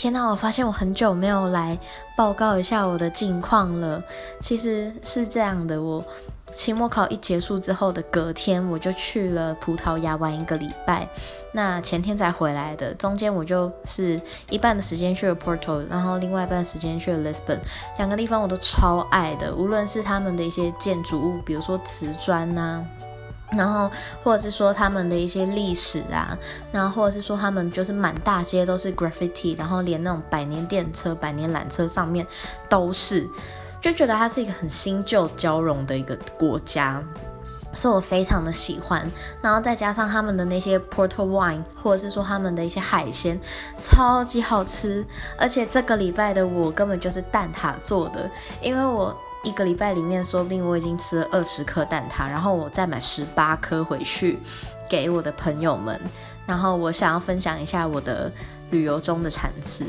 天哪！我发现我很久没有来报告一下我的近况了。其实是这样的，我期末考一结束之后的隔天，我就去了葡萄牙玩一个礼拜。那前天才回来的，中间我就是一半的时间去了 Porto，然后另外一半时间去了 Lisbon，两个地方我都超爱的，无论是他们的一些建筑物，比如说瓷砖呐。然后，或者是说他们的一些历史啊，然后或者是说他们就是满大街都是 graffiti，然后连那种百年电车、百年缆车上面都是，就觉得它是一个很新旧交融的一个国家，所以我非常的喜欢。然后再加上他们的那些 port wine，或者是说他们的一些海鲜，超级好吃。而且这个礼拜的我根本就是蛋挞做的，因为我。一个礼拜里面，说不定我已经吃了二十颗蛋挞，然后我再买十八颗回去给我的朋友们，然后我想要分享一下我的旅游中的产值。